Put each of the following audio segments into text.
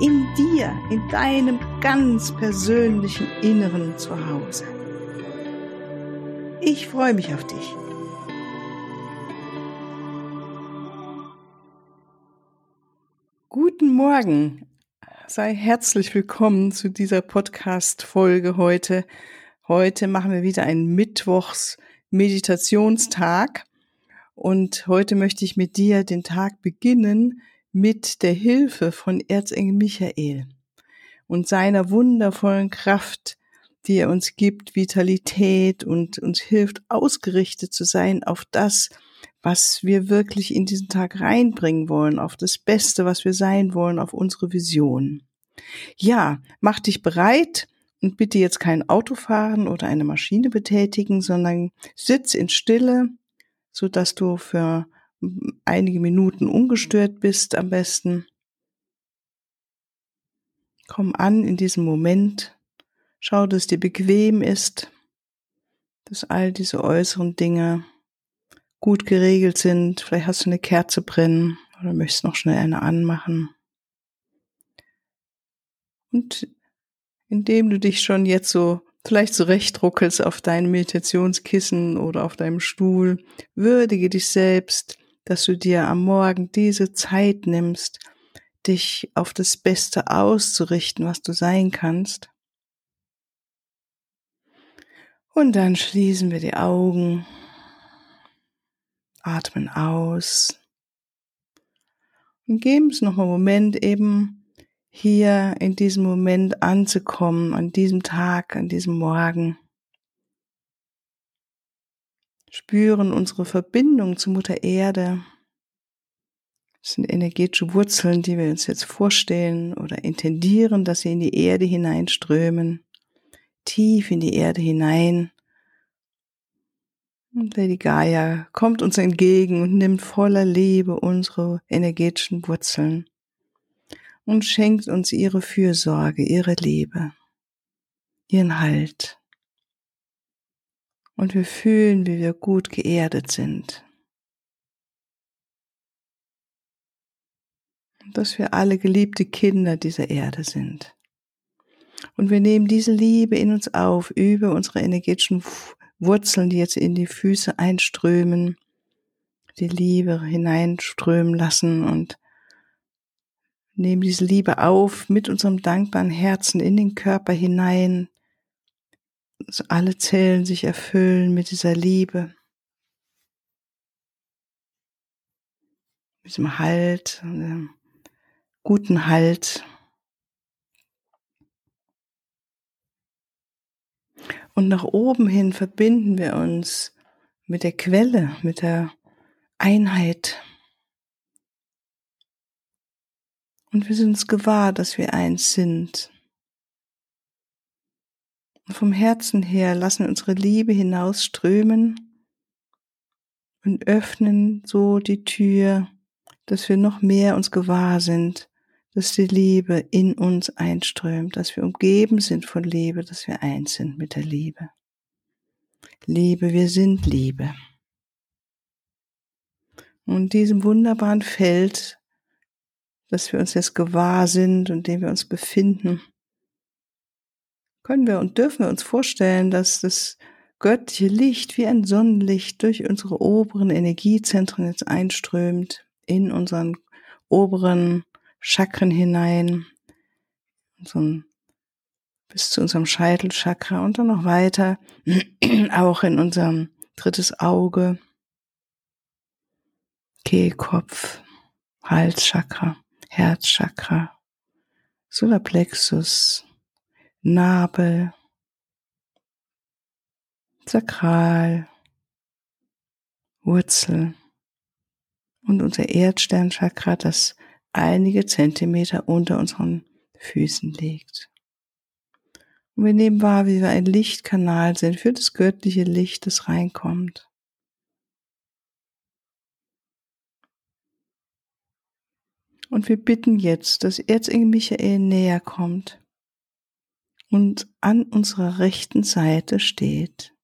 in dir, in deinem ganz persönlichen Inneren zu Hause. Ich freue mich auf dich. Guten Morgen, sei herzlich willkommen zu dieser Podcast-Folge heute. Heute machen wir wieder einen Mittwochs-Meditationstag und heute möchte ich mit dir den Tag beginnen mit der Hilfe von Erzengel Michael und seiner wundervollen Kraft, die er uns gibt, Vitalität und uns hilft, ausgerichtet zu sein auf das, was wir wirklich in diesen Tag reinbringen wollen, auf das Beste, was wir sein wollen, auf unsere Vision. Ja, mach dich bereit und bitte jetzt kein Auto fahren oder eine Maschine betätigen, sondern sitz in Stille, so dass du für einige Minuten ungestört bist am besten. Komm an in diesem Moment. Schau, dass dir bequem ist, dass all diese äußeren Dinge gut geregelt sind. Vielleicht hast du eine Kerze brennen oder möchtest noch schnell eine anmachen. Und indem du dich schon jetzt so vielleicht zurechtruckelst auf deinem Meditationskissen oder auf deinem Stuhl, würdige dich selbst, dass du dir am Morgen diese Zeit nimmst, dich auf das Beste auszurichten, was du sein kannst. Und dann schließen wir die Augen, atmen aus und geben es noch einen Moment eben hier in diesem Moment anzukommen, an diesem Tag, an diesem Morgen spüren unsere Verbindung zu Mutter Erde. Das sind energetische Wurzeln, die wir uns jetzt vorstellen oder intendieren, dass sie in die Erde hineinströmen, tief in die Erde hinein. Und Lady Gaia kommt uns entgegen und nimmt voller Liebe unsere energetischen Wurzeln und schenkt uns ihre Fürsorge, ihre Liebe, ihren Halt und wir fühlen, wie wir gut geerdet sind. Dass wir alle geliebte Kinder dieser Erde sind. Und wir nehmen diese Liebe in uns auf über unsere energetischen Wurzeln, die jetzt in die Füße einströmen, die Liebe hineinströmen lassen und nehmen diese Liebe auf mit unserem dankbaren Herzen in den Körper hinein, dass alle Zellen sich erfüllen mit dieser Liebe, mit dem Halt, dem guten Halt. Und nach oben hin verbinden wir uns mit der Quelle, mit der Einheit. Und wir sind uns gewahr, dass wir eins sind. Und vom Herzen her lassen unsere Liebe hinausströmen und öffnen so die Tür, dass wir noch mehr uns gewahr sind, dass die Liebe in uns einströmt, dass wir umgeben sind von Liebe, dass wir eins sind mit der Liebe. Liebe, wir sind Liebe. Und diesem wunderbaren Feld, dass wir uns jetzt gewahr sind und dem wir uns befinden, können wir und dürfen wir uns vorstellen, dass das göttliche Licht wie ein Sonnenlicht durch unsere oberen Energiezentren jetzt einströmt, in unseren oberen Chakren hinein, unseren, bis zu unserem Scheitelchakra und dann noch weiter, auch in unserem drittes Auge, Kehlkopf, Halschakra, Herzchakra, Solarplexus, Nabel, Sakral, Wurzel und unser Erdsternchakra, das einige Zentimeter unter unseren Füßen liegt. Und wir nehmen wahr, wie wir ein Lichtkanal sind für das göttliche Licht, das reinkommt. Und wir bitten jetzt, dass Erzengel Michael näher kommt und an unserer rechten Seite steht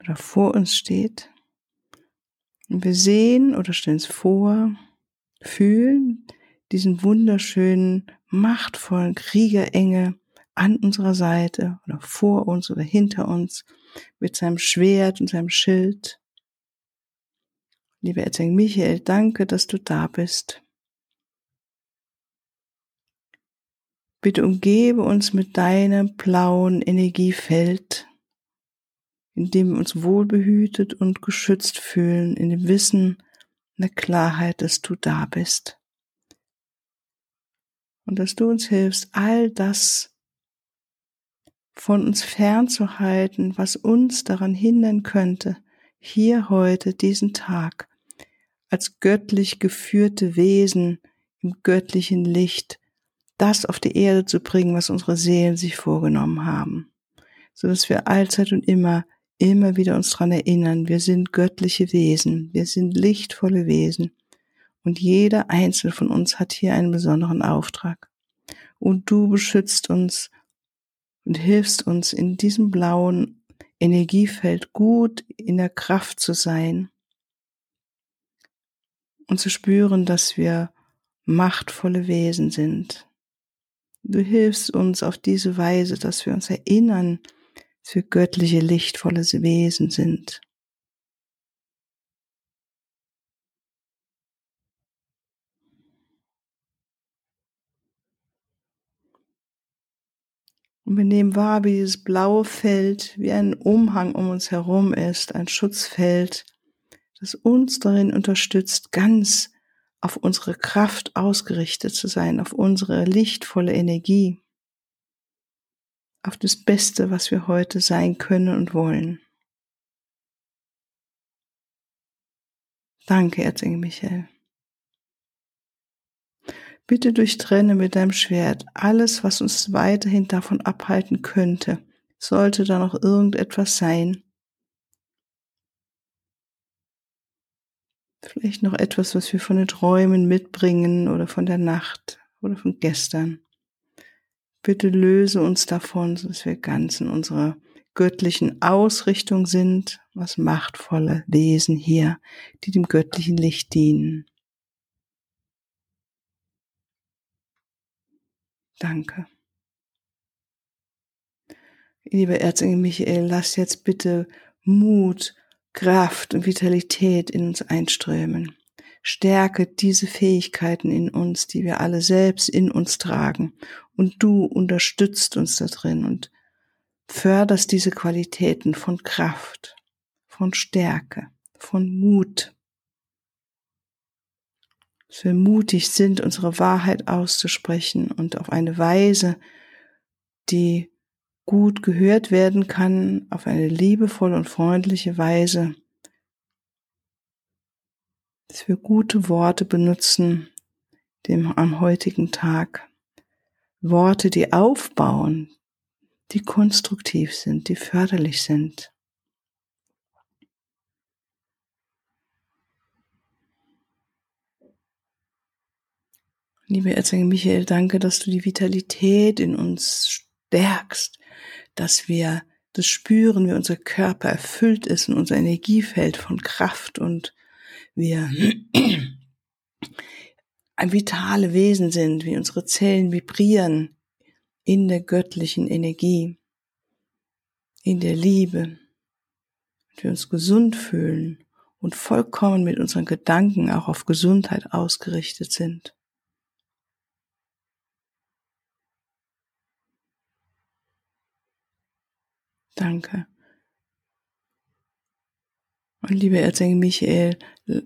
oder vor uns steht. Und wir sehen oder stellen es vor, fühlen diesen wunderschönen, machtvollen Kriegerengel an unserer Seite oder vor uns oder hinter uns mit seinem Schwert und seinem Schild. Lieber Erzengel Michael, danke, dass du da bist. Bitte umgebe uns mit deinem blauen Energiefeld, in dem wir uns wohlbehütet und geschützt fühlen, in dem Wissen, in der Klarheit, dass du da bist. Und dass du uns hilfst, all das von uns fernzuhalten, was uns daran hindern könnte, hier heute, diesen Tag, als göttlich geführte Wesen im göttlichen Licht das auf die Erde zu bringen, was unsere Seelen sich vorgenommen haben, so dass wir allzeit und immer, immer wieder uns dran erinnern, wir sind göttliche Wesen, wir sind lichtvolle Wesen. Und jeder einzelne von uns hat hier einen besonderen Auftrag. Und du beschützt uns und hilfst uns in diesem blauen Energiefeld gut in der Kraft zu sein und zu spüren, dass wir machtvolle Wesen sind, Du hilfst uns auf diese Weise, dass wir uns erinnern, dass wir göttliche, lichtvolle Wesen sind. Und wir nehmen wahr, wie dieses blaue Feld wie ein Umhang um uns herum ist, ein Schutzfeld, das uns darin unterstützt, ganz auf unsere Kraft ausgerichtet zu sein, auf unsere lichtvolle Energie, auf das Beste, was wir heute sein können und wollen. Danke, Erzengel Michael. Bitte durchtrenne mit deinem Schwert alles, was uns weiterhin davon abhalten könnte. Sollte da noch irgendetwas sein, Vielleicht noch etwas, was wir von den Träumen mitbringen oder von der Nacht oder von gestern. Bitte löse uns davon, dass wir ganz in unserer göttlichen Ausrichtung sind, was machtvolle Wesen hier, die dem göttlichen Licht dienen. Danke. Lieber Erzengel Michael, lass jetzt bitte Mut Kraft und Vitalität in uns einströmen. Stärke diese Fähigkeiten in uns, die wir alle selbst in uns tragen. Und du unterstützt uns da drin und förderst diese Qualitäten von Kraft, von Stärke, von Mut. Dass wir mutig sind, unsere Wahrheit auszusprechen und auf eine Weise, die gut gehört werden kann auf eine liebevolle und freundliche Weise, dass wir gute Worte benutzen dem am heutigen Tag. Worte, die aufbauen, die konstruktiv sind, die förderlich sind. Liebe Erzengel Michael, danke, dass du die Vitalität in uns stärkst, dass wir das spüren, wie unser Körper erfüllt ist und unser Energiefeld von Kraft und wir ein vitale Wesen sind, wie unsere Zellen vibrieren in der göttlichen Energie, in der Liebe, und wir uns gesund fühlen und vollkommen mit unseren Gedanken auch auf Gesundheit ausgerichtet sind. Danke. Und liebe Erzengel Michael,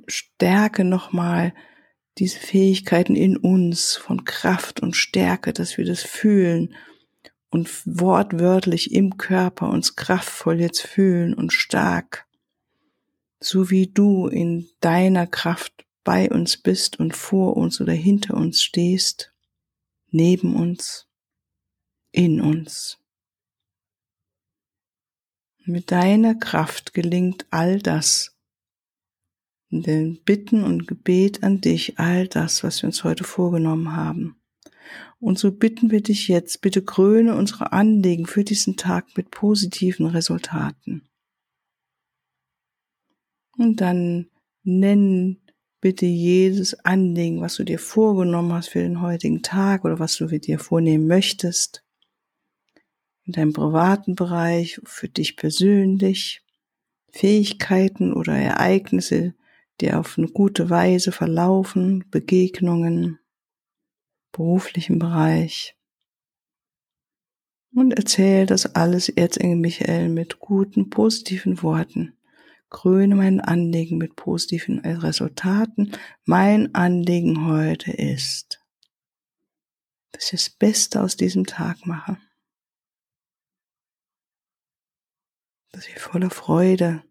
stärke nochmal diese Fähigkeiten in uns von Kraft und Stärke, dass wir das fühlen und wortwörtlich im Körper uns kraftvoll jetzt fühlen und stark, so wie du in deiner Kraft bei uns bist und vor uns oder hinter uns stehst, neben uns, in uns. Mit deiner Kraft gelingt all das. In den Bitten und Gebet an dich, all das, was wir uns heute vorgenommen haben. Und so bitten wir dich jetzt, bitte kröne unsere Anliegen für diesen Tag mit positiven Resultaten. Und dann nenn bitte jedes Anliegen, was du dir vorgenommen hast für den heutigen Tag oder was du dir vornehmen möchtest. In deinem privaten Bereich, für dich persönlich, Fähigkeiten oder Ereignisse, die auf eine gute Weise verlaufen, Begegnungen, beruflichen Bereich. Und erzähl das alles Erzengel Michael mit guten, positiven Worten kröne mein Anliegen mit positiven Resultaten. Mein Anliegen heute ist, dass ich das Beste aus diesem Tag mache. Dass ich voller Freude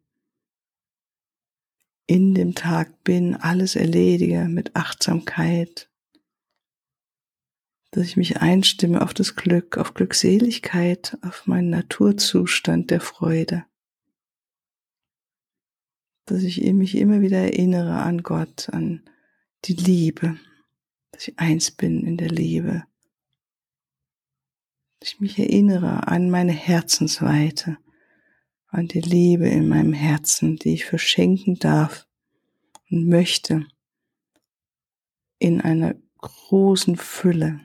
in dem Tag bin, alles erledige mit Achtsamkeit, dass ich mich einstimme auf das Glück, auf Glückseligkeit, auf meinen Naturzustand der Freude. Dass ich mich immer wieder erinnere an Gott, an die Liebe, dass ich eins bin in der Liebe, dass ich mich erinnere an meine Herzensweite, an die Liebe in meinem Herzen, die ich verschenken darf und möchte in einer großen Fülle.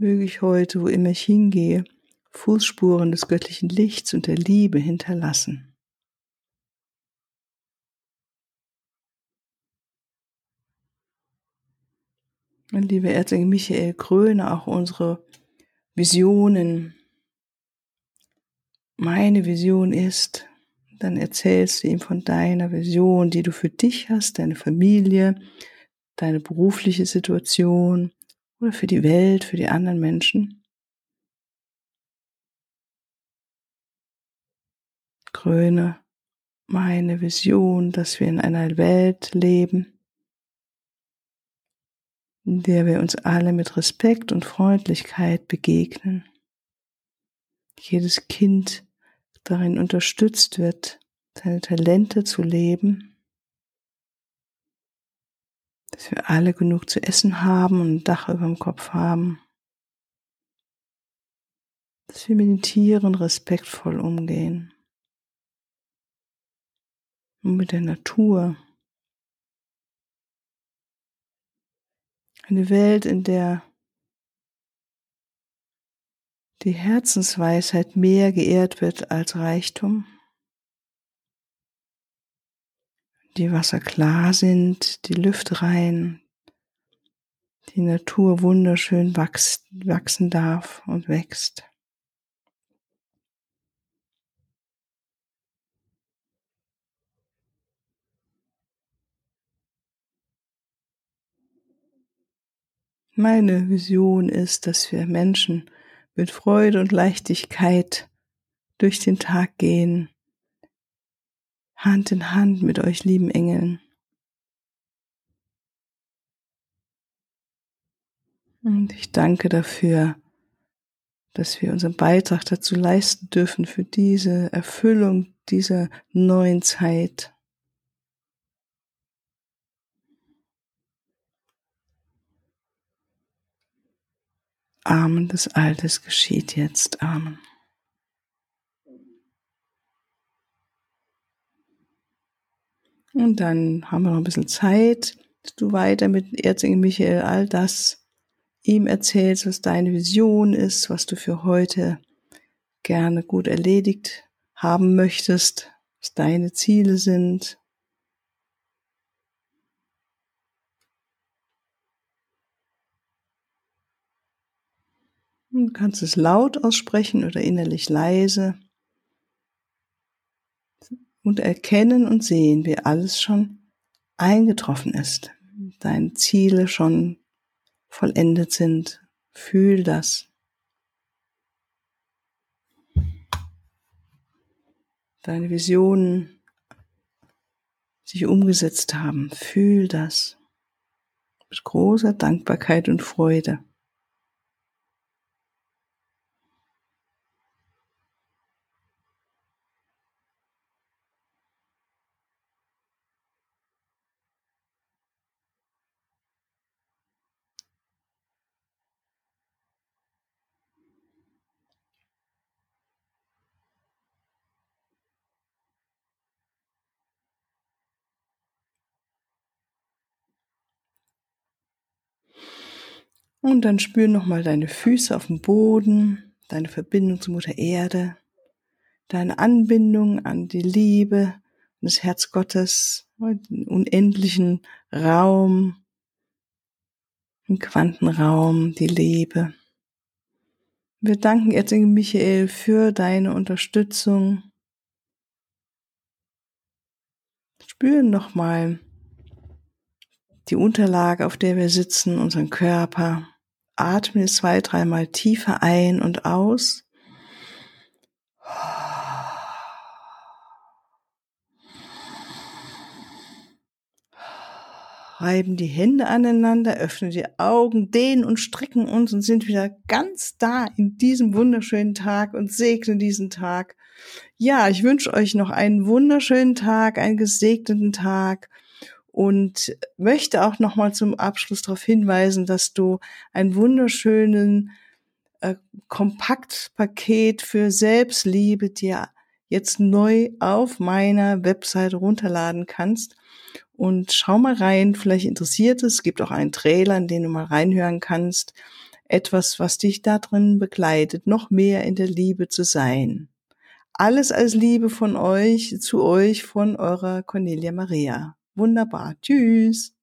möge ich heute, wo immer ich hingehe, Fußspuren des göttlichen Lichts und der Liebe hinterlassen. Liebe Erzengel Michael, kröne auch unsere Visionen. Meine Vision ist, dann erzählst du ihm von deiner Vision, die du für dich hast, deine Familie, deine berufliche Situation, oder für die Welt, für die anderen Menschen. Kröne meine Vision, dass wir in einer Welt leben, in der wir uns alle mit Respekt und Freundlichkeit begegnen. Jedes Kind darin unterstützt wird, seine Talente zu leben dass wir alle genug zu essen haben und ein Dach über dem Kopf haben, dass wir mit den Tieren respektvoll umgehen und mit der Natur. Eine Welt, in der die Herzensweisheit mehr geehrt wird als Reichtum. die Wasser klar sind, die Lüfte rein, die Natur wunderschön wachsen darf und wächst. Meine Vision ist, dass wir Menschen mit Freude und Leichtigkeit durch den Tag gehen Hand in Hand mit euch lieben Engeln. Und ich danke dafür, dass wir unseren Beitrag dazu leisten dürfen für diese Erfüllung dieser neuen Zeit. Amen des Altes geschieht jetzt. Amen. Und dann haben wir noch ein bisschen Zeit, dass du weiter mit Erzengel Michael all das ihm erzählst, was deine Vision ist, was du für heute gerne gut erledigt haben möchtest, was deine Ziele sind. Du kannst es laut aussprechen oder innerlich leise und erkennen und sehen, wie alles schon eingetroffen ist, deine Ziele schon vollendet sind. Fühl das. Deine Visionen sich umgesetzt haben. Fühl das mit großer Dankbarkeit und Freude. Und dann spür nochmal deine Füße auf dem Boden, deine Verbindung zu Mutter Erde, deine Anbindung an die Liebe das Herz Gottes, den unendlichen Raum, im Quantenraum, die Liebe. Wir danken Erzengel Michael für deine Unterstützung. Spüren nochmal die Unterlage, auf der wir sitzen, unseren Körper. Atme zwei, dreimal tiefer ein und aus. reiben die Hände aneinander, öffnen die Augen, dehnen und strecken uns und sind wieder ganz da in diesem wunderschönen Tag und segnen diesen Tag. Ja, ich wünsche euch noch einen wunderschönen Tag, einen gesegneten Tag und möchte auch noch mal zum Abschluss darauf hinweisen, dass du einen wunderschönen äh, Kompaktpaket für Selbstliebe dir jetzt neu auf meiner Webseite runterladen kannst. Und schau mal rein, vielleicht interessiert es. Es gibt auch einen Trailer, in den du mal reinhören kannst. Etwas, was dich da drin begleitet, noch mehr in der Liebe zu sein. Alles als Liebe von euch, zu euch, von eurer Cornelia Maria. Wunderbar. Tschüss.